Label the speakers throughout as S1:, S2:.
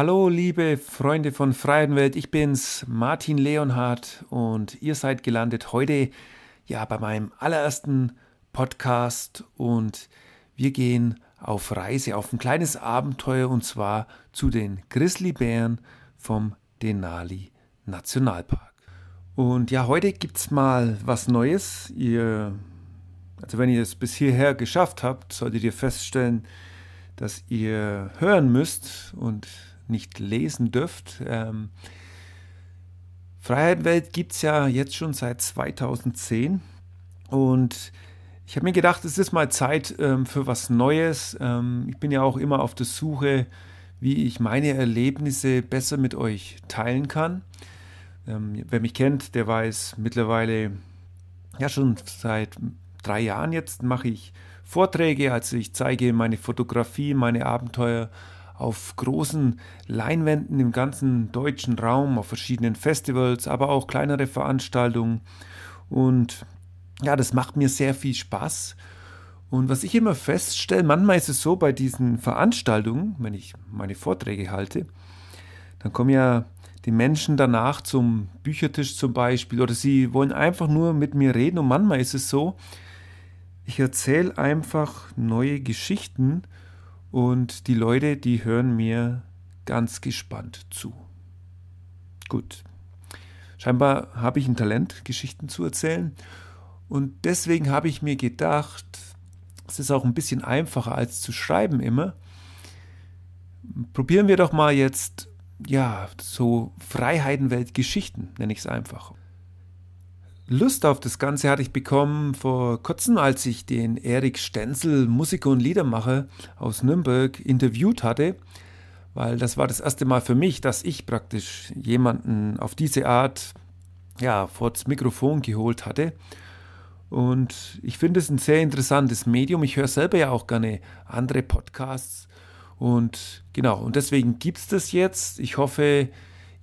S1: Hallo, liebe Freunde von Freiheit ich bin's, Martin Leonhardt, und ihr seid gelandet heute ja bei meinem allerersten Podcast und wir gehen auf Reise, auf ein kleines Abenteuer und zwar zu den Grizzlybären vom Denali Nationalpark. Und ja, heute gibt's mal was Neues. Ihr, also wenn ihr es bis hierher geschafft habt, solltet ihr feststellen, dass ihr hören müsst und nicht lesen dürft. Ähm, Freiheit Welt gibt es ja jetzt schon seit 2010 und ich habe mir gedacht, es ist mal Zeit ähm, für was Neues. Ähm, ich bin ja auch immer auf der Suche, wie ich meine Erlebnisse besser mit euch teilen kann. Ähm, wer mich kennt, der weiß mittlerweile, ja schon seit drei Jahren jetzt mache ich Vorträge, also ich zeige meine Fotografie, meine Abenteuer auf großen Leinwänden im ganzen deutschen Raum, auf verschiedenen Festivals, aber auch kleinere Veranstaltungen. Und ja, das macht mir sehr viel Spaß. Und was ich immer feststelle, manchmal ist es so bei diesen Veranstaltungen, wenn ich meine Vorträge halte, dann kommen ja die Menschen danach zum Büchertisch zum Beispiel oder sie wollen einfach nur mit mir reden. Und manchmal ist es so, ich erzähle einfach neue Geschichten und die Leute, die hören mir ganz gespannt zu. Gut. Scheinbar habe ich ein Talent, Geschichten zu erzählen. Und deswegen habe ich mir gedacht, es ist auch ein bisschen einfacher als zu schreiben immer. Probieren wir doch mal jetzt, ja, so Freiheitenwelt-Geschichten, nenne ich es einfach. Lust auf das Ganze hatte ich bekommen vor kurzem, als ich den Erik Stenzel, Musiker und Liedermacher aus Nürnberg, interviewt hatte, weil das war das erste Mal für mich, dass ich praktisch jemanden auf diese Art ja, vor das Mikrofon geholt hatte. Und ich finde es ein sehr interessantes Medium. Ich höre selber ja auch gerne andere Podcasts. Und genau, und deswegen gibt es das jetzt. Ich hoffe,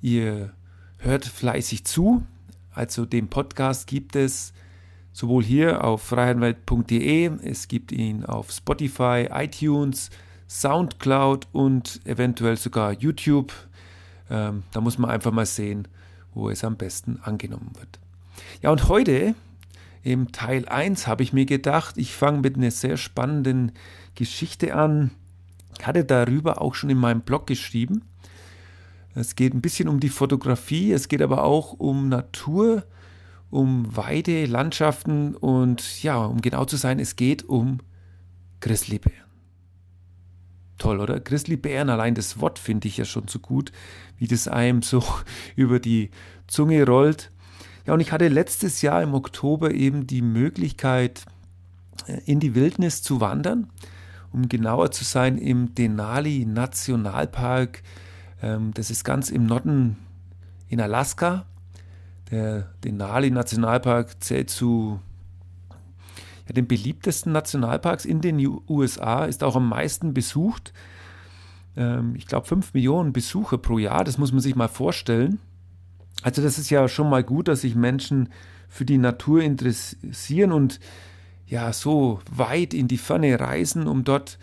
S1: ihr hört fleißig zu. Also den Podcast gibt es sowohl hier auf freiheitenwelt.de, es gibt ihn auf Spotify, iTunes, Soundcloud und eventuell sogar YouTube. Ähm, da muss man einfach mal sehen, wo es am besten angenommen wird. Ja, und heute im Teil 1 habe ich mir gedacht, ich fange mit einer sehr spannenden Geschichte an. Ich hatte darüber auch schon in meinem Blog geschrieben. Es geht ein bisschen um die Fotografie, es geht aber auch um Natur, um Weide, Landschaften und ja, um genau zu sein, es geht um Grizzlybären. Toll, oder? Grizzlybären, allein das Wort finde ich ja schon so gut, wie das einem so über die Zunge rollt. Ja, und ich hatte letztes Jahr im Oktober eben die Möglichkeit, äh, in die Wildnis zu wandern, um genauer zu sein, im Denali Nationalpark ähm, das ist ganz im Norden in Alaska. Der Denali Nationalpark zählt zu ja, den beliebtesten Nationalparks in den USA, ist auch am meisten besucht. Ähm, ich glaube, 5 Millionen Besucher pro Jahr, das muss man sich mal vorstellen. Also das ist ja schon mal gut, dass sich Menschen für die Natur interessieren und ja so weit in die Ferne reisen, um dort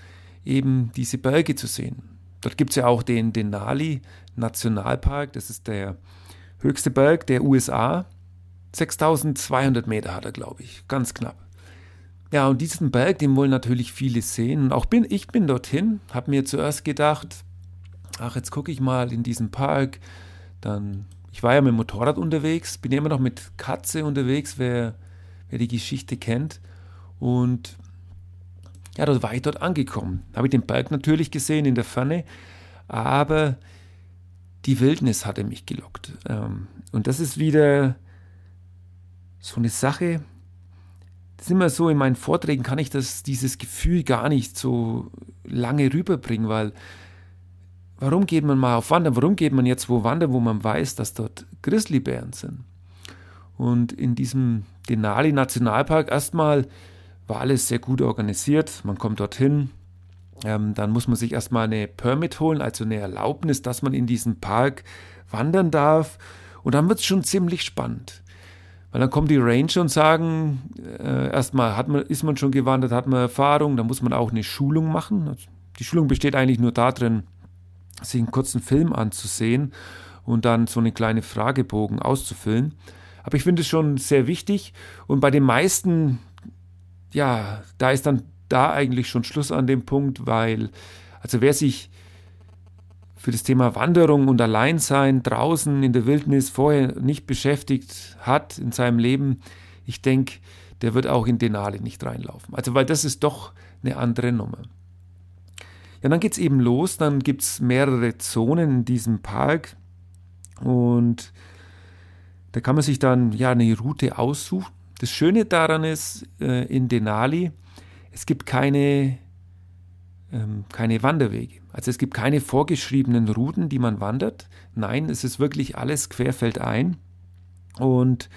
S1: eben diese Berge zu sehen. Dort gibt es ja auch den Denali Nationalpark, das ist der höchste Berg der USA. 6200 Meter hat er, glaube ich, ganz knapp. Ja, und diesen Berg, den wollen natürlich viele sehen. Und auch bin, ich bin dorthin, habe mir zuerst gedacht, ach, jetzt gucke ich mal in diesen Park. Dann, ich war ja mit dem Motorrad unterwegs, bin immer noch mit Katze unterwegs, wer, wer die Geschichte kennt. Und ja, dort war ich dort angekommen. Habe ich den Berg natürlich gesehen in der Ferne, aber die Wildnis hatte mich gelockt. Ähm, und das ist wieder so eine Sache. Das ist immer so, in meinen Vorträgen kann ich das, dieses Gefühl gar nicht so lange rüberbringen, weil warum geht man mal auf Wandern? Warum geht man jetzt wo wandern, wo man weiß, dass dort Grizzlybären sind? Und in diesem Denali Nationalpark erstmal war alles sehr gut organisiert. Man kommt dorthin, ähm, dann muss man sich erstmal eine Permit holen, also eine Erlaubnis, dass man in diesen Park wandern darf. Und dann wird es schon ziemlich spannend. Weil dann kommen die Ranger und sagen, äh, erstmal hat man, ist man schon gewandert, hat man Erfahrung, dann muss man auch eine Schulung machen. Also die Schulung besteht eigentlich nur darin, sich einen kurzen Film anzusehen und dann so eine kleine Fragebogen auszufüllen. Aber ich finde es schon sehr wichtig und bei den meisten, ja, da ist dann da eigentlich schon Schluss an dem Punkt, weil, also wer sich für das Thema Wanderung und Alleinsein draußen in der Wildnis vorher nicht beschäftigt hat in seinem Leben, ich denke, der wird auch in Denali nicht reinlaufen. Also, weil das ist doch eine andere Nummer. Ja, dann geht es eben los, dann gibt es mehrere Zonen in diesem Park und da kann man sich dann ja eine Route aussuchen. Das Schöne daran ist, äh, in Denali, es gibt keine, ähm, keine Wanderwege. Also es gibt keine vorgeschriebenen Routen, die man wandert. Nein, es ist wirklich alles querfeldein. Und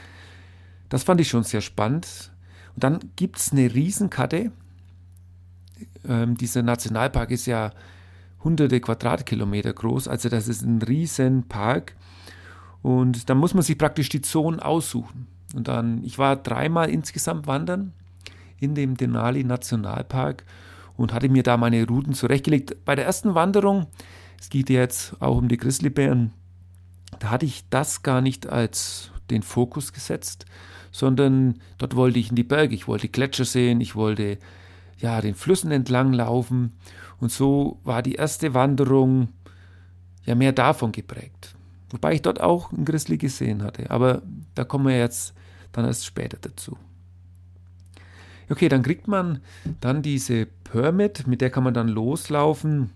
S1: das fand ich schon sehr spannend. Und dann gibt es eine Riesenkarte. Ähm, dieser Nationalpark ist ja hunderte Quadratkilometer groß, also das ist ein Riesenpark. Und dann muss man sich praktisch die Zonen aussuchen. Und dann, ich war dreimal insgesamt wandern in dem Denali Nationalpark und hatte mir da meine Routen zurechtgelegt. Bei der ersten Wanderung, es geht jetzt auch um die Grizzlybären, da hatte ich das gar nicht als den Fokus gesetzt, sondern dort wollte ich in die Berge, ich wollte Gletscher sehen, ich wollte ja den Flüssen entlang laufen und so war die erste Wanderung ja mehr davon geprägt. Wobei ich dort auch einen Grizzly gesehen hatte. Aber da kommen wir jetzt dann erst später dazu. Okay, dann kriegt man dann diese Permit, mit der kann man dann loslaufen.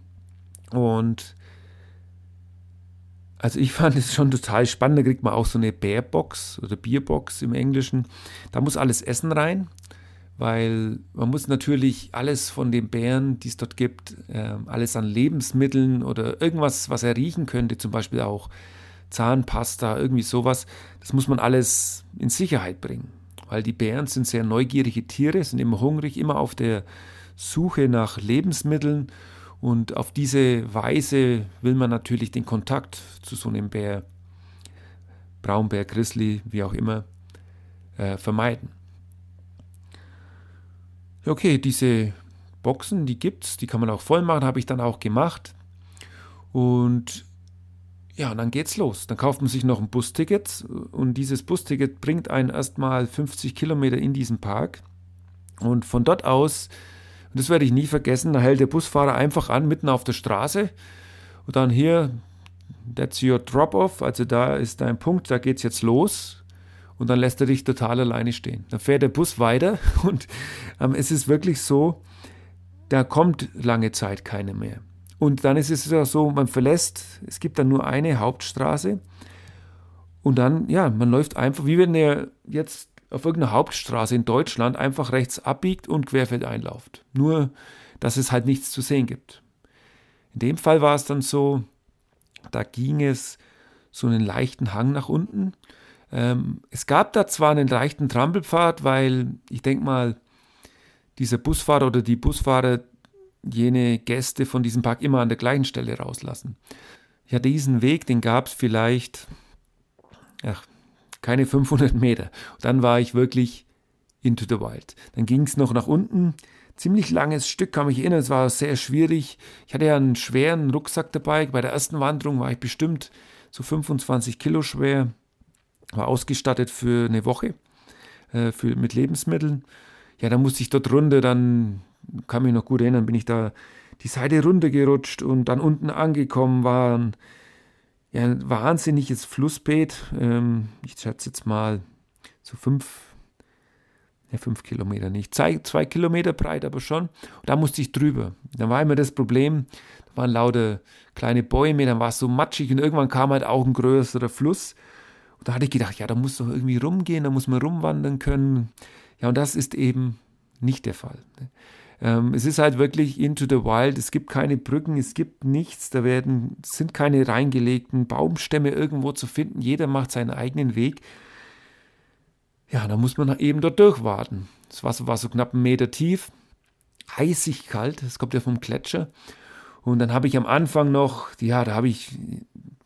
S1: Und also ich fand es schon total spannend. Da kriegt man auch so eine Bärbox oder Bierbox im Englischen. Da muss alles Essen rein, weil man muss natürlich alles von den Bären, die es dort gibt, äh, alles an Lebensmitteln oder irgendwas, was er riechen könnte, zum Beispiel auch Zahnpasta, irgendwie sowas. Das muss man alles in Sicherheit bringen, weil die Bären sind sehr neugierige Tiere, sind immer hungrig, immer auf der Suche nach Lebensmitteln und auf diese Weise will man natürlich den Kontakt zu so einem Bär, Braunbär, Grizzly, wie auch immer, äh, vermeiden. Okay, diese Boxen, die gibt's, die kann man auch voll machen, habe ich dann auch gemacht. Und ja, und dann geht's los. Dann kauft man sich noch ein Busticket und dieses Busticket bringt einen erstmal 50 Kilometer in diesen Park. Und von dort aus, das werde ich nie vergessen, da hält der Busfahrer einfach an, mitten auf der Straße. Und dann hier, that's your drop-off, also da ist dein Punkt, da geht's jetzt los. Und dann lässt er dich total alleine stehen. Dann fährt der Bus weiter und ähm, es ist wirklich so, da kommt lange Zeit keine mehr. Und dann ist es ja so, man verlässt, es gibt dann nur eine Hauptstraße und dann, ja, man läuft einfach, wie wenn er jetzt auf irgendeiner Hauptstraße in Deutschland einfach rechts abbiegt und querfeld einlauft. Nur, dass es halt nichts zu sehen gibt. In dem Fall war es dann so, da ging es so einen leichten Hang nach unten. Ähm, es gab da zwar einen leichten Trampelpfad, weil ich denke mal, dieser Busfahrer oder die Busfahrer jene Gäste von diesem Park immer an der gleichen Stelle rauslassen. Ja, diesen Weg, den gab es vielleicht, ach, keine 500 Meter. Und dann war ich wirklich into the wild. Dann ging es noch nach unten. Ziemlich langes Stück, kann mich erinnern, es war sehr schwierig. Ich hatte ja einen schweren Rucksack dabei. Bei der ersten Wanderung war ich bestimmt so 25 Kilo schwer. War ausgestattet für eine Woche äh, für, mit Lebensmitteln. Ja, dann musste ich dort runter dann kann mich noch gut erinnern, bin ich da die Seite runtergerutscht und dann unten angekommen war ein, ja, ein wahnsinniges Flussbeet. Ähm, ich schätze jetzt mal so fünf, ja, fünf Kilometer nicht, zwei, zwei Kilometer breit, aber schon. Und da musste ich drüber. Da war immer das Problem, da waren lauter kleine Bäume, dann war es so matschig und irgendwann kam halt auch ein größerer Fluss. Und da hatte ich gedacht, ja, da muss doch irgendwie rumgehen, da muss man rumwandern können. Ja, und das ist eben nicht der Fall. Ähm, es ist halt wirklich into the wild. Es gibt keine Brücken, es gibt nichts. Da werden, sind keine reingelegten Baumstämme irgendwo zu finden. Jeder macht seinen eigenen Weg. Ja, da muss man eben dort durchwarten. Das Wasser war so knapp einen Meter tief, eisig kalt. Das kommt ja vom Gletscher. Und dann habe ich am Anfang noch, ja, da habe ich,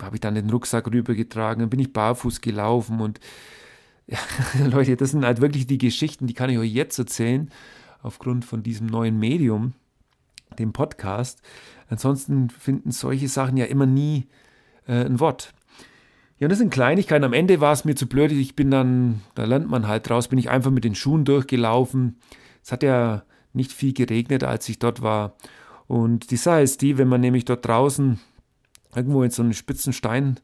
S1: habe ich dann den Rucksack rübergetragen, dann bin ich barfuß gelaufen und ja, Leute, das sind halt wirklich die Geschichten, die kann ich euch jetzt erzählen aufgrund von diesem neuen Medium. dem Podcast. Ansonsten finden solche Sachen ja immer nie äh, ein Wort. Ja, das sind Kleinigkeiten. Am Ende war es mir zu blöd. Ich bin dann, da lernt man halt draus, bin ich einfach mit den Schuhen durchgelaufen. Es hat ja nicht viel geregnet, als ich dort war. Und die Sache ist die, wenn man nämlich dort draußen irgendwo in so einen spitzen Stein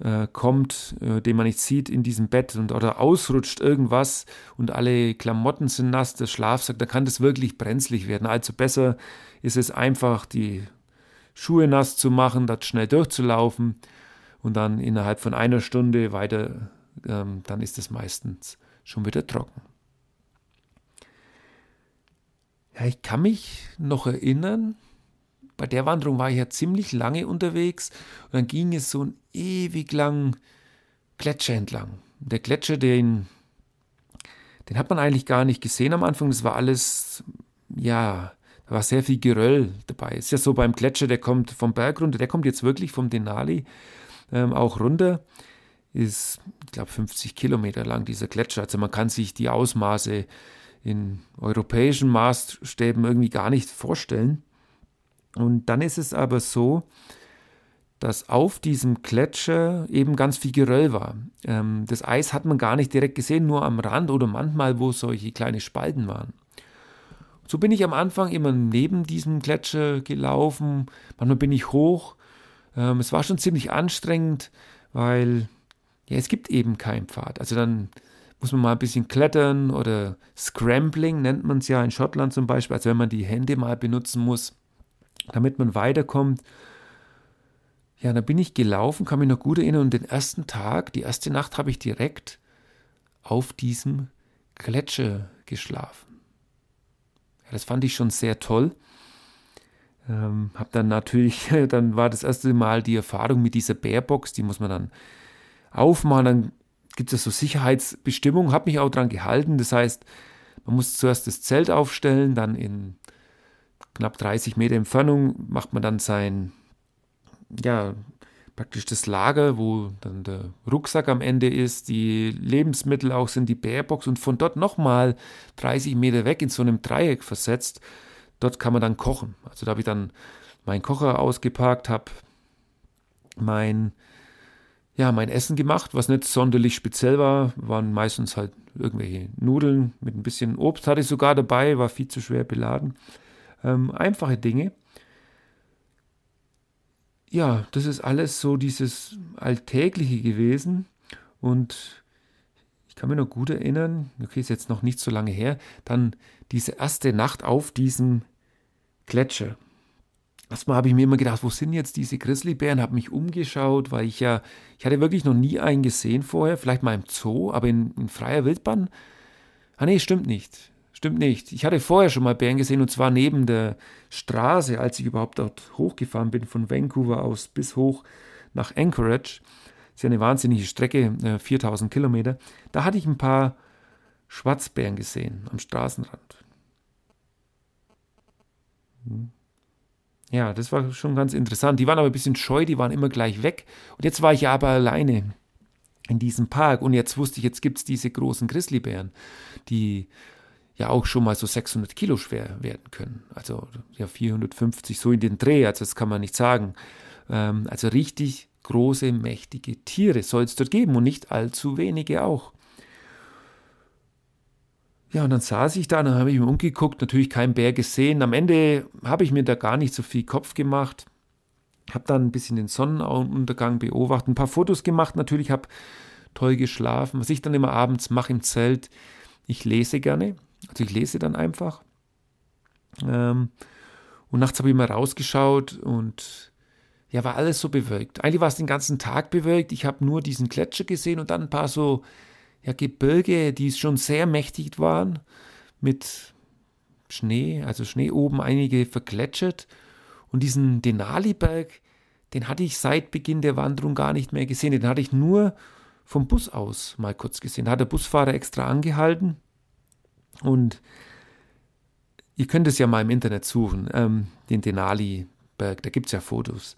S1: äh, kommt, äh, den man nicht sieht in diesem Bett und oder ausrutscht irgendwas und alle Klamotten sind nass, der Schlafsack, dann kann das wirklich brenzlig werden. Also besser ist es einfach, die Schuhe nass zu machen, das schnell durchzulaufen und dann innerhalb von einer Stunde weiter, ähm, dann ist es meistens schon wieder trocken. Ja, ich kann mich noch erinnern, bei der Wanderung war ich ja ziemlich lange unterwegs und dann ging es so einen ewig langen Gletscher entlang. Der Gletscher, den, den hat man eigentlich gar nicht gesehen am Anfang. Das war alles, ja, da war sehr viel Geröll dabei. Ist ja so beim Gletscher, der kommt vom Berg runter, der kommt jetzt wirklich vom Denali ähm, auch runter. Ist, ich glaube, 50 Kilometer lang dieser Gletscher. Also man kann sich die Ausmaße in europäischen Maßstäben irgendwie gar nicht vorstellen. Und dann ist es aber so, dass auf diesem Gletscher eben ganz viel Geröll war. Ähm, das Eis hat man gar nicht direkt gesehen, nur am Rand oder manchmal, wo solche kleine Spalten waren. So bin ich am Anfang immer neben diesem Gletscher gelaufen, manchmal bin ich hoch. Ähm, es war schon ziemlich anstrengend, weil ja, es gibt eben keinen Pfad. Also dann muss man mal ein bisschen klettern oder Scrambling nennt man es ja in Schottland zum Beispiel, also wenn man die Hände mal benutzen muss damit man weiterkommt. Ja, da bin ich gelaufen, kann mich noch gut erinnern. Und den ersten Tag, die erste Nacht habe ich direkt auf diesem Gletscher geschlafen. Ja, das fand ich schon sehr toll. Ähm, hab dann natürlich, dann war das erste Mal die Erfahrung mit dieser Bärbox, die muss man dann aufmachen. Dann gibt es so Sicherheitsbestimmungen, habe mich auch daran gehalten. Das heißt, man muss zuerst das Zelt aufstellen, dann in knapp 30 Meter Entfernung macht man dann sein, ja, praktisch das Lager, wo dann der Rucksack am Ende ist, die Lebensmittel auch sind, die Bärbox und von dort nochmal 30 Meter weg in so einem Dreieck versetzt. Dort kann man dann kochen. Also da habe ich dann meinen Kocher ausgepackt, habe mein, ja, mein Essen gemacht, was nicht sonderlich speziell war, waren meistens halt irgendwelche Nudeln mit ein bisschen Obst hatte ich sogar dabei, war viel zu schwer beladen. Ähm, einfache Dinge. Ja, das ist alles so dieses Alltägliche gewesen. Und ich kann mich noch gut erinnern, okay, ist jetzt noch nicht so lange her, dann diese erste Nacht auf diesem Gletscher. Erstmal habe ich mir immer gedacht, wo sind jetzt diese Grizzlybären? Habe mich umgeschaut, weil ich ja, ich hatte wirklich noch nie einen gesehen vorher, vielleicht mal im Zoo, aber in, in freier Wildbahn. Ah nee, stimmt nicht. Stimmt nicht. Ich hatte vorher schon mal Bären gesehen und zwar neben der Straße, als ich überhaupt dort hochgefahren bin, von Vancouver aus bis hoch nach Anchorage. Das ist ja eine wahnsinnige Strecke, 4000 äh, Kilometer. Da hatte ich ein paar Schwarzbären gesehen am Straßenrand. Hm. Ja, das war schon ganz interessant. Die waren aber ein bisschen scheu, die waren immer gleich weg. Und jetzt war ich aber alleine in diesem Park und jetzt wusste ich, jetzt gibt es diese großen Grizzlybären, die ja auch schon mal so 600 Kilo schwer werden können. Also ja 450 so in den Dreh, also das kann man nicht sagen. Ähm, also richtig große, mächtige Tiere soll es dort geben und nicht allzu wenige auch. Ja, und dann saß ich da, dann habe ich mir umgeguckt, natürlich keinen Bär gesehen. Am Ende habe ich mir da gar nicht so viel Kopf gemacht. Habe dann ein bisschen den Sonnenuntergang beobachtet, ein paar Fotos gemacht, natürlich habe toll geschlafen. Was ich dann immer abends mache im Zelt, ich lese gerne. Also ich lese dann einfach. Ähm, und nachts habe ich mal rausgeschaut und ja, war alles so bewölkt. Eigentlich war es den ganzen Tag bewölkt. Ich habe nur diesen Gletscher gesehen und dann ein paar so ja, Gebirge, die schon sehr mächtig waren, mit Schnee, also Schnee oben, einige vergletschert. Und diesen Denali-Berg, den hatte ich seit Beginn der Wanderung gar nicht mehr gesehen. Den hatte ich nur vom Bus aus mal kurz gesehen. Da hat der Busfahrer extra angehalten und ihr könnt es ja mal im Internet suchen, ähm, den Denali-Berg, da gibt es ja Fotos.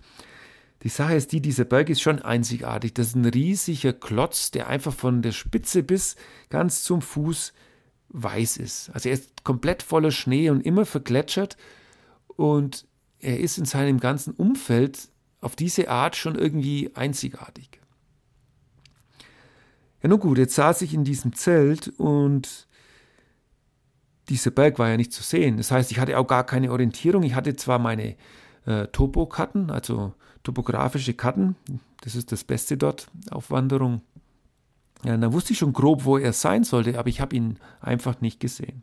S1: Die Sache ist die, dieser Berg ist schon einzigartig. Das ist ein riesiger Klotz, der einfach von der Spitze bis ganz zum Fuß weiß ist. Also er ist komplett voller Schnee und immer vergletschert. und er ist in seinem ganzen Umfeld auf diese Art schon irgendwie einzigartig. Ja, nun gut, jetzt saß ich in diesem Zelt und dieser Berg war ja nicht zu sehen. Das heißt, ich hatte auch gar keine Orientierung. Ich hatte zwar meine äh, Topokarten, also topografische Karten, das ist das Beste dort auf Wanderung. Ja, dann wusste ich schon grob, wo er sein sollte, aber ich habe ihn einfach nicht gesehen.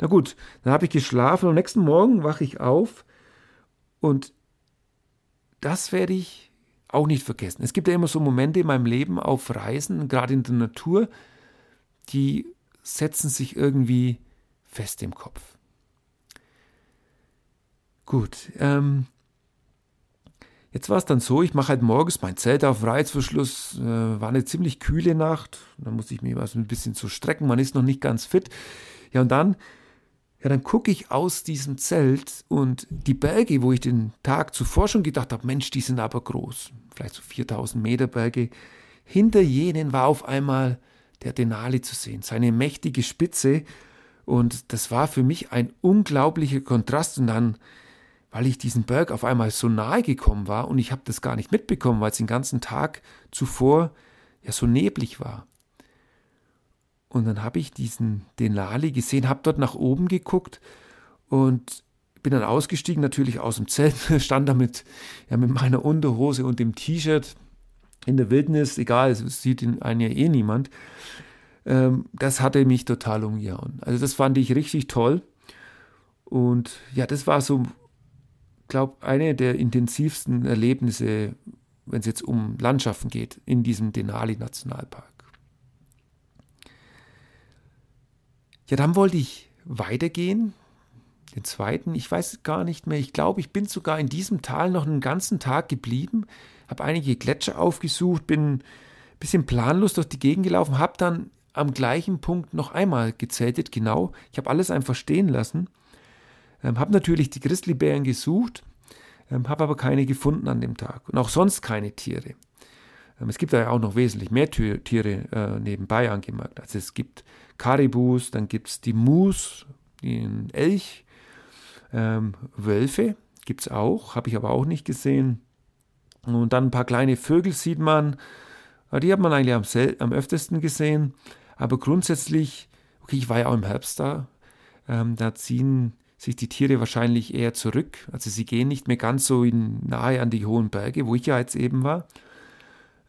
S1: Na gut, dann habe ich geschlafen und am nächsten Morgen wache ich auf und das werde ich auch nicht vergessen. Es gibt ja immer so Momente in meinem Leben auf Reisen, gerade in der Natur, die setzen sich irgendwie fest im Kopf. Gut, ähm, jetzt war es dann so, ich mache halt morgens mein Zelt auf Reizverschluss, äh, war eine ziemlich kühle Nacht, da muss ich mich was ein bisschen zu strecken, man ist noch nicht ganz fit. Ja, und dann ja, dann gucke ich aus diesem Zelt und die Berge, wo ich den Tag zuvor schon gedacht habe, Mensch, die sind aber groß, vielleicht so 4000 Meter Berge, hinter jenen war auf einmal der Denali zu sehen, seine mächtige Spitze und das war für mich ein unglaublicher Kontrast und dann, weil ich diesen Berg auf einmal so nahe gekommen war und ich habe das gar nicht mitbekommen, weil es den ganzen Tag zuvor ja so neblig war. Und dann habe ich diesen Denali gesehen, habe dort nach oben geguckt und bin dann ausgestiegen, natürlich aus dem Zelt, stand da mit, ja, mit meiner Unterhose und dem T-Shirt in der Wildnis, egal, es sieht in einen ja eh niemand. Ähm, das hatte mich total umgehauen. Also das fand ich richtig toll. Und ja, das war so, glaube eine der intensivsten Erlebnisse, wenn es jetzt um Landschaften geht, in diesem Denali Nationalpark. Ja, dann wollte ich weitergehen, den zweiten, ich weiß gar nicht mehr, ich glaube, ich bin sogar in diesem Tal noch einen ganzen Tag geblieben, habe einige Gletscher aufgesucht, bin ein bisschen planlos durch die Gegend gelaufen, habe dann am gleichen Punkt noch einmal gezeltet, genau, ich habe alles einfach stehen lassen, ähm, habe natürlich die Grizzlybären gesucht, ähm, habe aber keine gefunden an dem Tag und auch sonst keine Tiere. Ähm, es gibt da ja auch noch wesentlich mehr Tiere äh, nebenbei angemerkt. Also es gibt Karibus, dann gibt es die Mus, den Elch, ähm, Wölfe gibt es auch, habe ich aber auch nicht gesehen. Und dann ein paar kleine Vögel sieht man, die hat man eigentlich am, am öftesten gesehen. Aber grundsätzlich, okay, ich war ja auch im Herbst da, ähm, da ziehen sich die Tiere wahrscheinlich eher zurück. Also sie gehen nicht mehr ganz so in, nahe an die hohen Berge, wo ich ja jetzt eben war.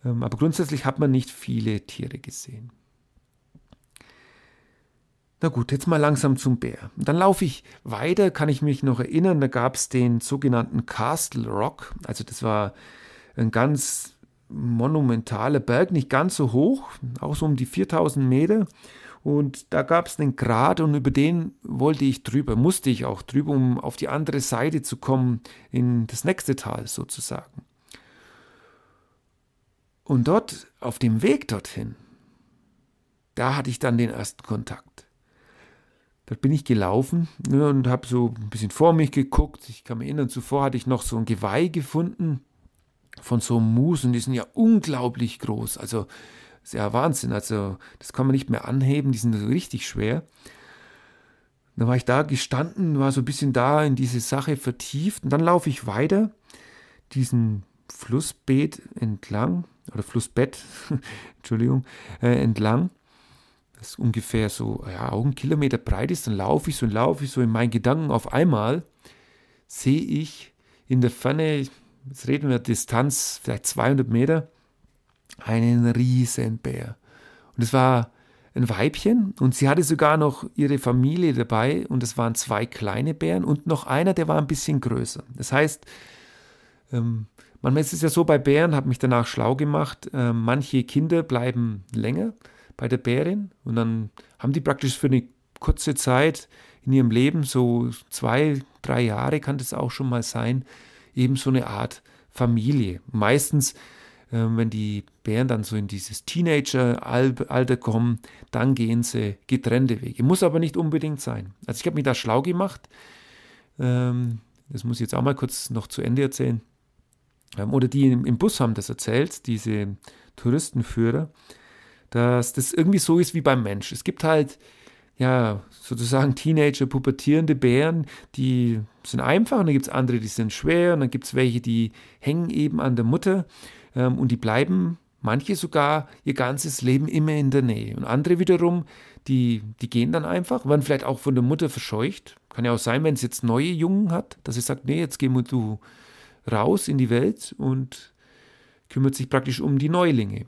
S1: Ähm, aber grundsätzlich hat man nicht viele Tiere gesehen. Na gut, jetzt mal langsam zum Bär. Und dann laufe ich weiter, kann ich mich noch erinnern, da gab es den sogenannten Castle Rock. Also das war ein ganz monumentaler Berg, nicht ganz so hoch, auch so um die 4000 Meter. Und da gab es einen Grat und über den wollte ich drüber, musste ich auch drüber, um auf die andere Seite zu kommen, in das nächste Tal sozusagen. Und dort, auf dem Weg dorthin, da hatte ich dann den ersten Kontakt. Dort bin ich gelaufen ne, und habe so ein bisschen vor mich geguckt. Ich kann mich erinnern, zuvor hatte ich noch so ein Geweih gefunden von so einem Mus und die sind ja unglaublich groß. Also sehr Wahnsinn. Also das kann man nicht mehr anheben, die sind richtig schwer. Dann war ich da gestanden, war so ein bisschen da in diese Sache vertieft und dann laufe ich weiter diesen Flussbeet entlang oder Flussbett, Entschuldigung, äh, entlang das ungefähr so ja, auch ein Kilometer breit ist, dann laufe ich so und laufe ich so in meinen Gedanken. Auf einmal sehe ich in der Ferne, jetzt reden wir Distanz, vielleicht 200 Meter, einen riesen Bär. Und es war ein Weibchen und sie hatte sogar noch ihre Familie dabei und es waren zwei kleine Bären und noch einer, der war ein bisschen größer. Das heißt, ähm, manchmal ist es ja so bei Bären, habe mich danach schlau gemacht, äh, manche Kinder bleiben länger bei der Bärin und dann haben die praktisch für eine kurze Zeit in ihrem Leben, so zwei, drei Jahre kann das auch schon mal sein, eben so eine Art Familie. Meistens, äh, wenn die Bären dann so in dieses Teenager-Alter kommen, dann gehen sie getrennte Wege. Muss aber nicht unbedingt sein. Also ich habe mich da schlau gemacht. Ähm, das muss ich jetzt auch mal kurz noch zu Ende erzählen. Ähm, oder die im Bus haben das erzählt, diese Touristenführer dass das irgendwie so ist wie beim Mensch. Es gibt halt ja, sozusagen Teenager, pubertierende Bären, die sind einfach und dann gibt es andere, die sind schwer und dann gibt es welche, die hängen eben an der Mutter ähm, und die bleiben, manche sogar ihr ganzes Leben immer in der Nähe. Und andere wiederum, die, die gehen dann einfach, werden vielleicht auch von der Mutter verscheucht. Kann ja auch sein, wenn es jetzt neue Jungen hat, dass sie sagt, nee, jetzt gehen wir du raus in die Welt und kümmert sich praktisch um die Neulinge.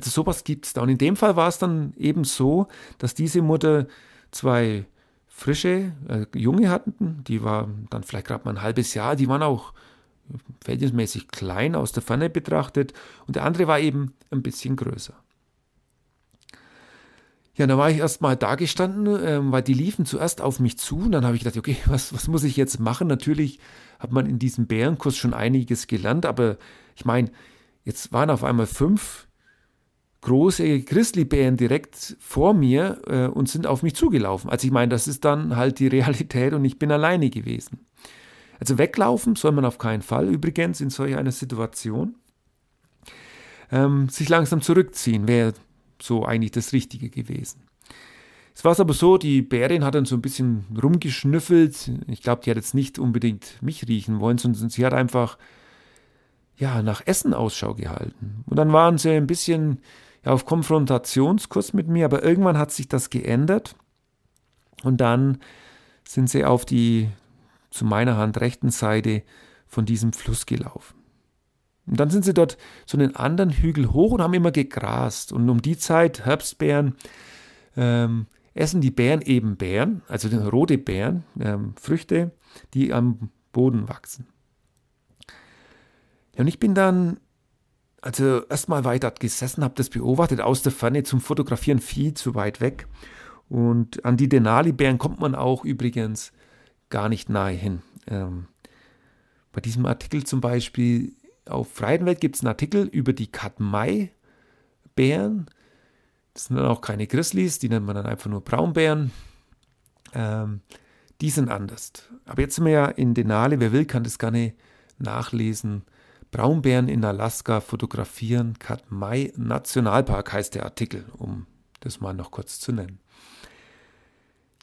S1: Also sowas gibt es da. Und in dem Fall war es dann eben so, dass diese Mutter zwei frische äh, Junge hatten, die waren dann vielleicht gerade mal ein halbes Jahr, die waren auch verhältnismäßig klein aus der Ferne betrachtet und der andere war eben ein bisschen größer. Ja, dann war ich erst mal da gestanden, äh, weil die liefen zuerst auf mich zu und dann habe ich gedacht, okay, was, was muss ich jetzt machen? Natürlich hat man in diesem Bärenkurs schon einiges gelernt, aber ich meine, jetzt waren auf einmal fünf große Grizzlybären direkt vor mir äh, und sind auf mich zugelaufen. Also ich meine, das ist dann halt die Realität und ich bin alleine gewesen. Also weglaufen soll man auf keinen Fall übrigens in solch einer Situation. Ähm, sich langsam zurückziehen wäre so eigentlich das Richtige gewesen. Es war aber so, die Bärin hat dann so ein bisschen rumgeschnüffelt. Ich glaube, die hat jetzt nicht unbedingt mich riechen wollen, sondern sie hat einfach ja, nach Essen Ausschau gehalten. Und dann waren sie ein bisschen ja, auf Konfrontationskurs mit mir, aber irgendwann hat sich das geändert und dann sind sie auf die zu meiner Hand rechten Seite von diesem Fluss gelaufen. Und dann sind sie dort so einen anderen Hügel hoch und haben immer gegrast. Und um die Zeit, Herbstbeeren, ähm, essen die Bären eben Beeren, also rote Beeren, ähm, Früchte, die am Boden wachsen. Ja, und ich bin dann also erstmal weiter gesessen, habe das beobachtet, aus der Ferne zum Fotografieren viel zu weit weg. Und an die Denali-Bären kommt man auch übrigens gar nicht nahe hin. Ähm, bei diesem Artikel zum Beispiel auf Freidenwelt gibt es einen Artikel über die Katmai-Bären. Das sind dann auch keine Grizzlies, die nennt man dann einfach nur Braunbären. Ähm, die sind anders. Aber jetzt sind wir ja in Denali, wer will, kann das gerne nachlesen Braunbären in Alaska fotografieren, Katmai Nationalpark heißt der Artikel, um das mal noch kurz zu nennen.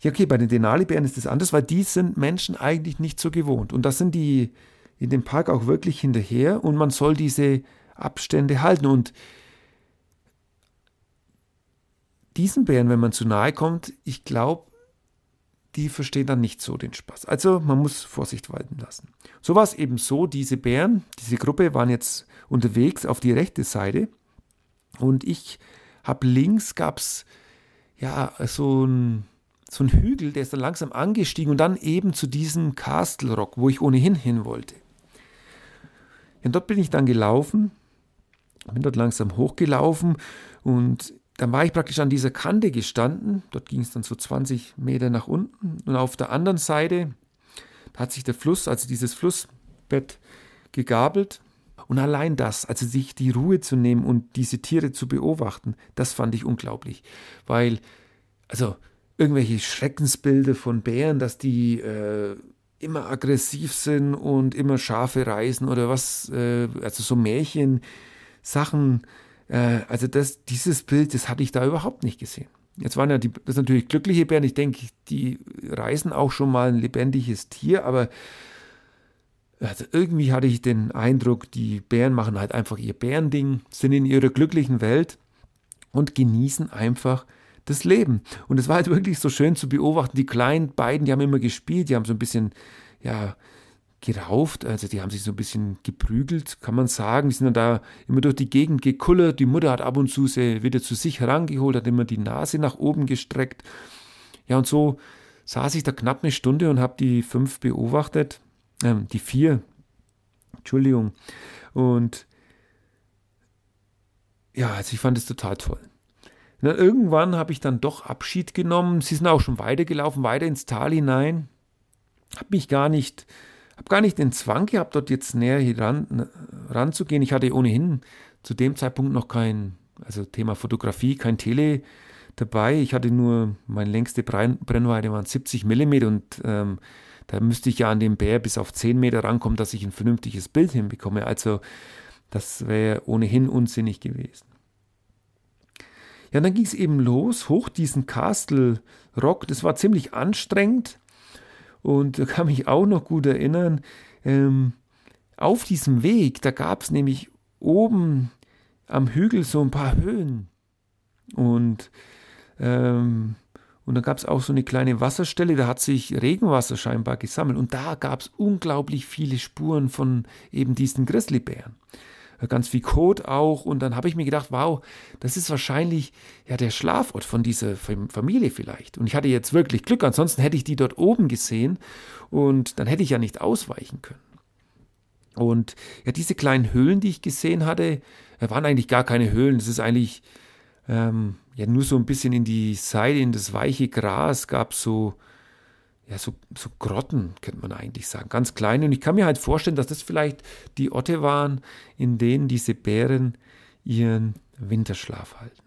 S1: Ja, okay, bei den Denali-Bären ist es anders, weil die sind Menschen eigentlich nicht so gewohnt. Und da sind die in dem Park auch wirklich hinterher und man soll diese Abstände halten. Und diesen Bären, wenn man zu nahe kommt, ich glaube, die verstehen dann nicht so den Spaß. Also man muss Vorsicht walten lassen. So war es eben so, diese Bären, diese Gruppe waren jetzt unterwegs auf die rechte Seite und ich habe links gab es ja so ein so ein Hügel, der ist dann langsam angestiegen und dann eben zu diesem Castle Rock, wo ich ohnehin hin wollte. Und dort bin ich dann gelaufen, bin dort langsam hochgelaufen und dann war ich praktisch an dieser Kante gestanden. Dort ging es dann so 20 Meter nach unten. Und auf der anderen Seite hat sich der Fluss, also dieses Flussbett, gegabelt. Und allein das, also sich die Ruhe zu nehmen und diese Tiere zu beobachten, das fand ich unglaublich. Weil, also irgendwelche Schreckensbilder von Bären, dass die äh, immer aggressiv sind und immer Schafe reißen oder was, äh, also so Märchen, Sachen, äh, also das, dieses Bild, das hatte ich da überhaupt nicht gesehen. Jetzt waren ja die, das natürlich glückliche Bären. Ich denke, die reißen auch schon mal ein lebendiges Tier, aber also irgendwie hatte ich den Eindruck, die Bären machen halt einfach ihr Bärending, sind in ihrer glücklichen Welt und genießen einfach das Leben. Und es war halt wirklich so schön zu beobachten. Die kleinen beiden, die haben immer gespielt, die haben so ein bisschen, ja, gerauft, also die haben sich so ein bisschen geprügelt, kann man sagen. Die sind dann da immer durch die Gegend gekullert. Die Mutter hat ab und zu sie wieder zu sich herangeholt, hat immer die Nase nach oben gestreckt. Ja, und so saß ich da knapp eine Stunde und habe die fünf beobachtet, äh, die vier, Entschuldigung. Und ja, also ich fand es total toll. Und dann irgendwann habe ich dann doch Abschied genommen. Sie sind auch schon weitergelaufen, weiter ins Tal hinein. Habe mich gar nicht habe gar nicht den Zwang gehabt, dort jetzt näher ran, ranzugehen. Ich hatte ohnehin zu dem Zeitpunkt noch kein, also Thema Fotografie, kein Tele dabei. Ich hatte nur, meine längste Brennweite waren 70 mm und ähm, da müsste ich ja an den Bär bis auf 10 Meter rankommen, dass ich ein vernünftiges Bild hinbekomme. Also das wäre ohnehin unsinnig gewesen. Ja, dann ging es eben los, hoch diesen Castle Rock. Das war ziemlich anstrengend. Und da kann mich auch noch gut erinnern, ähm, auf diesem Weg, da gab es nämlich oben am Hügel so ein paar Höhen. Und, ähm, und dann gab es auch so eine kleine Wasserstelle, da hat sich Regenwasser scheinbar gesammelt. Und da gab es unglaublich viele Spuren von eben diesen Grizzlybären ganz viel Kot auch. Und dann habe ich mir gedacht, wow, das ist wahrscheinlich ja der Schlafort von dieser Familie vielleicht. Und ich hatte jetzt wirklich Glück, ansonsten hätte ich die dort oben gesehen und dann hätte ich ja nicht ausweichen können. Und ja, diese kleinen Höhlen, die ich gesehen hatte, waren eigentlich gar keine Höhlen. Es ist eigentlich ähm, ja nur so ein bisschen in die Seite, in das weiche Gras gab so ja, so, so Grotten, könnte man eigentlich sagen, ganz kleine. Und ich kann mir halt vorstellen, dass das vielleicht die Orte waren, in denen diese Bären ihren Winterschlaf halten.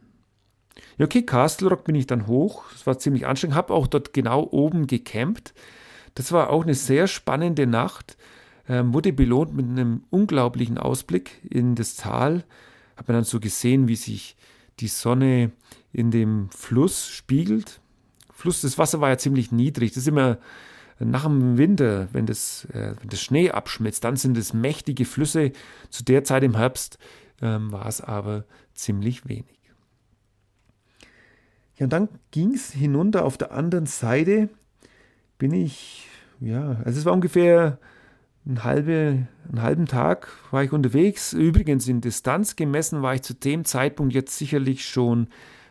S1: Ja, okay, Castle Rock bin ich dann hoch. Das war ziemlich anstrengend. Habe auch dort genau oben gecampt. Das war auch eine sehr spannende Nacht. Ähm, wurde belohnt mit einem unglaublichen Ausblick in das Tal. Habe dann so gesehen, wie sich die Sonne in dem Fluss spiegelt. Fluss, das Wasser war ja ziemlich niedrig. Das ist immer nach dem Winter, wenn das, äh, wenn das Schnee abschmilzt, dann sind es mächtige Flüsse. Zu der Zeit im Herbst ähm, war es aber ziemlich wenig. Ja, und dann ging es hinunter auf der anderen Seite. Bin ich, ja, also es war ungefähr ein halbe, einen halben Tag war ich unterwegs. Übrigens in Distanz gemessen war ich zu dem Zeitpunkt jetzt sicherlich schon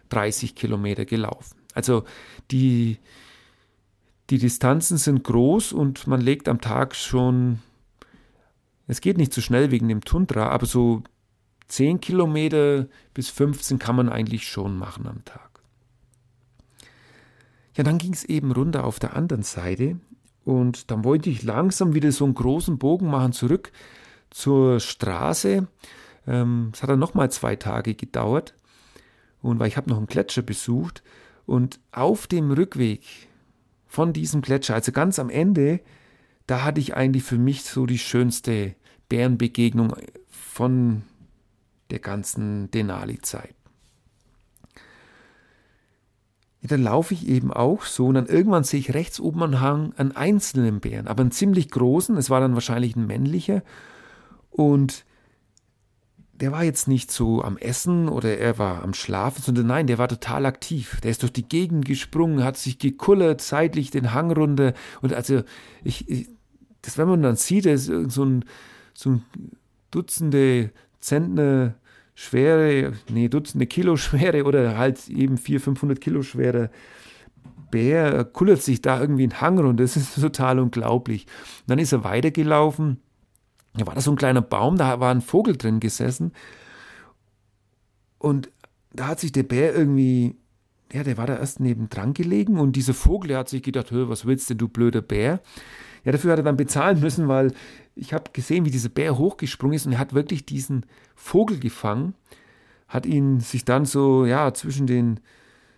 S1: 30 Kilometer gelaufen. Also die, die Distanzen sind groß und man legt am Tag schon, es geht nicht so schnell wegen dem Tundra, aber so 10 Kilometer bis 15 kann man eigentlich schon machen am Tag. Ja, dann ging es eben runter auf der anderen Seite und dann wollte ich langsam wieder so einen großen Bogen machen zurück zur Straße. Ähm, es hat dann nochmal zwei Tage gedauert und weil ich habe noch einen Gletscher besucht und auf dem Rückweg von diesem Gletscher, also ganz am Ende, da hatte ich eigentlich für mich so die schönste Bärenbegegnung von der ganzen Denali-Zeit. Ja, dann laufe ich eben auch so und dann irgendwann sehe ich rechts oben am Hang einen einzelnen Bären, aber einen ziemlich großen, es war dann wahrscheinlich ein männlicher und der war jetzt nicht so am Essen oder er war am Schlafen, sondern nein, der war total aktiv. Der ist durch die Gegend gesprungen, hat sich gekullert, seitlich den Hang runter. Und also, ich, ich das, wenn man dann sieht, er ist so ein, so ein Dutzende Zentner schwere, nee, Dutzende Kilo schwere oder halt eben 400, 500 Kilo schwere Bär, kullert sich da irgendwie einen Hang runter. Das ist total unglaublich. Und dann ist er weitergelaufen da war da so ein kleiner Baum, da war ein Vogel drin gesessen. Und da hat sich der Bär irgendwie, ja, der war da erst nebendran gelegen und dieser Vogel, der hat sich gedacht, was willst denn, du blöder Bär? Ja, dafür hat er dann bezahlen müssen, weil ich habe gesehen, wie dieser Bär hochgesprungen ist und er hat wirklich diesen Vogel gefangen, hat ihn sich dann so, ja, zwischen den,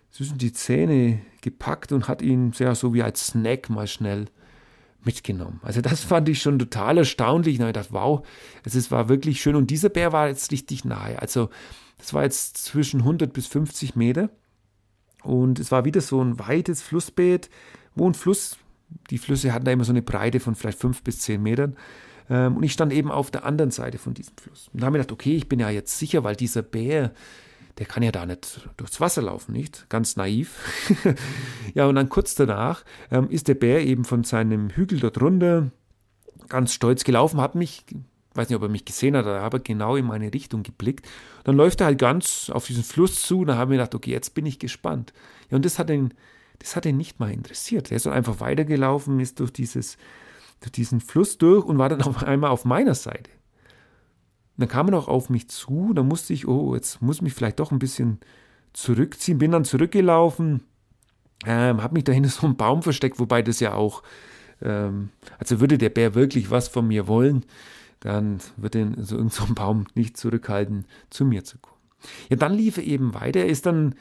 S1: zwischen die Zähne gepackt und hat ihn, ja, so wie als Snack mal schnell mitgenommen. Also das fand ich schon total erstaunlich. Und ich dachte, wow, es war wirklich schön. Und dieser Bär war jetzt richtig nahe. Also das war jetzt zwischen 100 bis 50 Meter. Und es war wieder so ein weites Flussbett, wo ein Fluss, die Flüsse hatten da immer so eine Breite von vielleicht 5 bis 10 Metern. Ähm, und ich stand eben auf der anderen Seite von diesem Fluss. Und da habe ich gedacht, okay, ich bin ja jetzt sicher, weil dieser Bär, der kann ja da nicht durchs Wasser laufen, nicht? Ganz naiv. ja, und dann kurz danach ähm, ist der Bär eben von seinem Hügel dort runter ganz stolz gelaufen, hat mich, weiß nicht, ob er mich gesehen hat, aber genau in meine Richtung geblickt. Dann läuft er halt ganz auf diesen Fluss zu und da habe ich gedacht, okay, jetzt bin ich gespannt. Ja, und das hat ihn, das hat ihn nicht mal interessiert. Er ist dann einfach weitergelaufen, ist durch dieses, durch diesen Fluss durch und war dann auf einmal auf meiner Seite dann kam er noch auf mich zu, da musste ich, oh, jetzt muss ich mich vielleicht doch ein bisschen zurückziehen, bin dann zurückgelaufen, ähm, habe mich da hinter so einem Baum versteckt, wobei das ja auch, ähm, also würde der Bär wirklich was von mir wollen, dann wird ihn so irgendein so Baum nicht zurückhalten, zu mir zu kommen. Ja, dann lief er eben weiter, er ist dann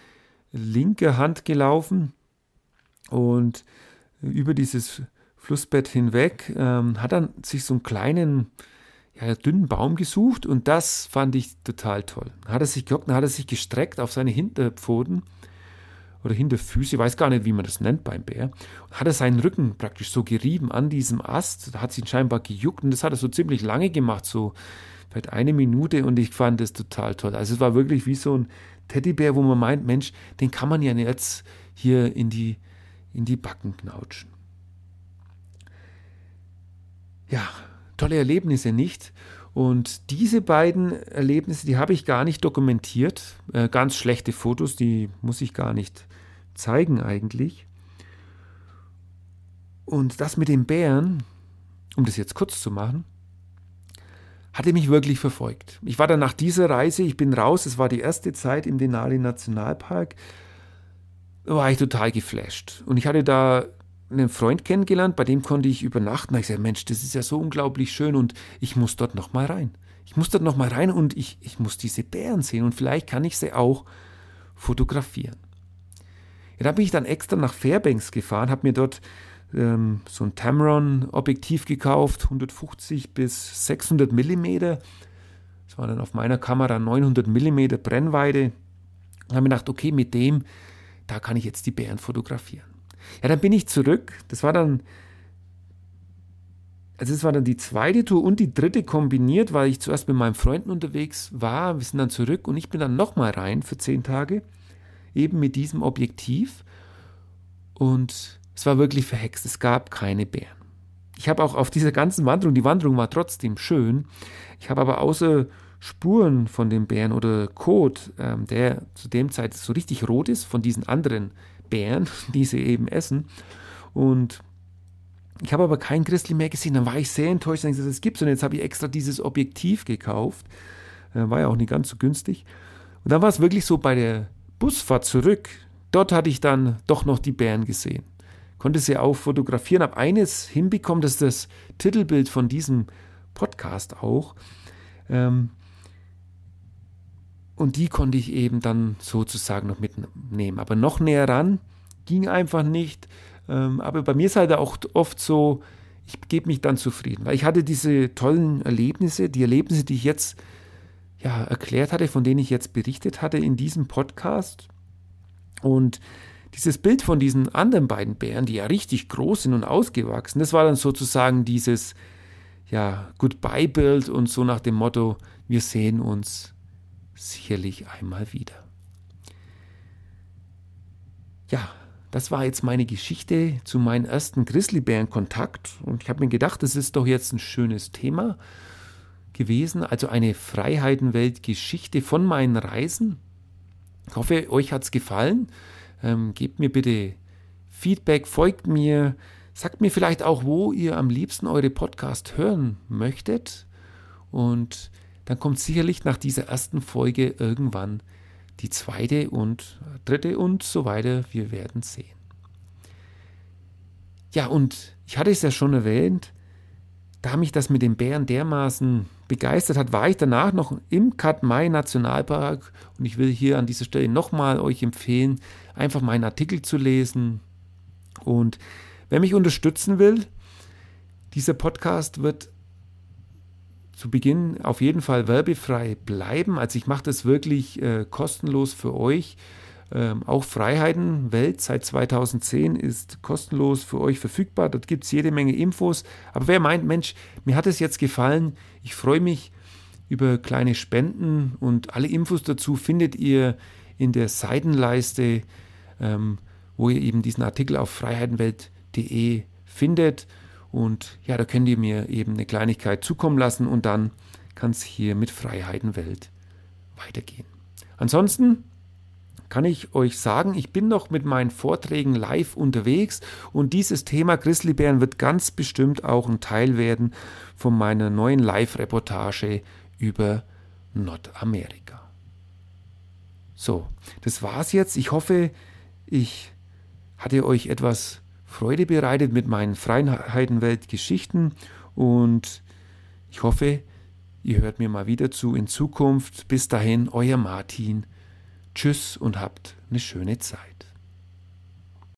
S1: linke Hand gelaufen und über dieses Flussbett hinweg ähm, hat dann sich so einen kleinen ja, dünnen Baum gesucht und das fand ich total toll. Dann hat er sich gehockt, dann hat er sich gestreckt auf seine Hinterpfoten oder Hinterfüße, ich weiß gar nicht, wie man das nennt beim Bär, und hat er seinen Rücken praktisch so gerieben an diesem Ast, hat sich scheinbar gejuckt und das hat er so ziemlich lange gemacht, so vielleicht eine Minute und ich fand das total toll. Also es war wirklich wie so ein Teddybär, wo man meint, Mensch, den kann man ja jetzt hier in die, in die Backen knautschen. Ja, tolle Erlebnisse nicht. Und diese beiden Erlebnisse, die habe ich gar nicht dokumentiert. Äh, ganz schlechte Fotos, die muss ich gar nicht zeigen eigentlich. Und das mit den Bären, um das jetzt kurz zu machen, hatte mich wirklich verfolgt. Ich war dann nach dieser Reise, ich bin raus, es war die erste Zeit im Denali Nationalpark, war ich total geflasht. Und ich hatte da einen Freund kennengelernt, bei dem konnte ich übernachten. Da ich gesagt, Mensch, das ist ja so unglaublich schön und ich muss dort nochmal rein. Ich muss dort nochmal rein und ich, ich muss diese Bären sehen und vielleicht kann ich sie auch fotografieren. Ja, da bin ich dann extra nach Fairbanks gefahren, habe mir dort ähm, so ein Tamron-Objektiv gekauft, 150 bis 600 Millimeter. Das war dann auf meiner Kamera 900 Millimeter Brennweite. Und habe mir gedacht, okay, mit dem, da kann ich jetzt die Bären fotografieren. Ja, dann bin ich zurück. Das war dann, also es war dann die zweite Tour und die dritte kombiniert, weil ich zuerst mit meinen Freunden unterwegs war. Wir sind dann zurück und ich bin dann nochmal rein für zehn Tage, eben mit diesem Objektiv. Und es war wirklich verhext. Es gab keine Bären. Ich habe auch auf dieser ganzen Wanderung, die Wanderung war trotzdem schön. Ich habe aber außer Spuren von den Bären oder Kot, ähm, der zu dem Zeit so richtig rot ist, von diesen anderen Bären, die sie eben essen. Und ich habe aber kein Grizzly mehr gesehen. Dann war ich sehr enttäuscht, dass es gibt. Und jetzt habe ich extra dieses Objektiv gekauft. Äh, war ja auch nicht ganz so günstig. Und dann war es wirklich so bei der Busfahrt zurück. Dort hatte ich dann doch noch die Bären gesehen. Konnte sie auch fotografieren, habe eines hinbekommen, das ist das Titelbild von diesem Podcast auch. Ähm, und die konnte ich eben dann sozusagen noch mitnehmen. Aber noch näher ran ging einfach nicht. Ähm, aber bei mir ist halt auch oft so, ich gebe mich dann zufrieden. Weil ich hatte diese tollen Erlebnisse, die Erlebnisse, die ich jetzt ja, erklärt hatte, von denen ich jetzt berichtet hatte in diesem Podcast. Und dieses Bild von diesen anderen beiden Bären, die ja richtig groß sind und ausgewachsen, das war dann sozusagen dieses ja, Goodbye-Bild und so nach dem Motto, wir sehen uns sicherlich einmal wieder. Ja, das war jetzt meine Geschichte zu meinem ersten Grizzlybären-Kontakt und ich habe mir gedacht, das ist doch jetzt ein schönes Thema gewesen, also eine Freiheitenwelt-Geschichte von meinen Reisen. Ich hoffe, euch hat es gefallen. Ähm, gebt mir bitte Feedback, folgt mir, sagt mir vielleicht auch, wo ihr am liebsten eure Podcast hören möchtet und dann kommt sicherlich nach dieser ersten Folge irgendwann die zweite und dritte und so weiter. Wir werden sehen. Ja, und ich hatte es ja schon erwähnt, da mich das mit den Bären dermaßen begeistert hat, war ich danach noch im Katmai Nationalpark und ich will hier an dieser Stelle nochmal euch empfehlen, einfach meinen Artikel zu lesen. Und wer mich unterstützen will, dieser Podcast wird zu Beginn auf jeden Fall werbefrei bleiben. Also ich mache das wirklich äh, kostenlos für euch. Ähm, auch Freiheitenwelt seit 2010 ist kostenlos für euch verfügbar. Dort gibt es jede Menge Infos. Aber wer meint, Mensch, mir hat es jetzt gefallen, ich freue mich über kleine Spenden und alle Infos dazu findet ihr in der Seitenleiste, ähm, wo ihr eben diesen Artikel auf freiheitenwelt.de findet. Und ja, da könnt ihr mir eben eine Kleinigkeit zukommen lassen und dann kann es hier mit Freiheitenwelt weitergehen. Ansonsten kann ich euch sagen, ich bin noch mit meinen Vorträgen live unterwegs und dieses Thema Grizzlybären wird ganz bestimmt auch ein Teil werden von meiner neuen Live-Reportage über Nordamerika. So, das war's jetzt. Ich hoffe, ich hatte euch etwas Freude bereitet mit meinen Freiheitenwelt-Geschichten und ich hoffe, ihr hört mir mal wieder zu in Zukunft. Bis dahin, euer Martin. Tschüss und habt eine schöne Zeit.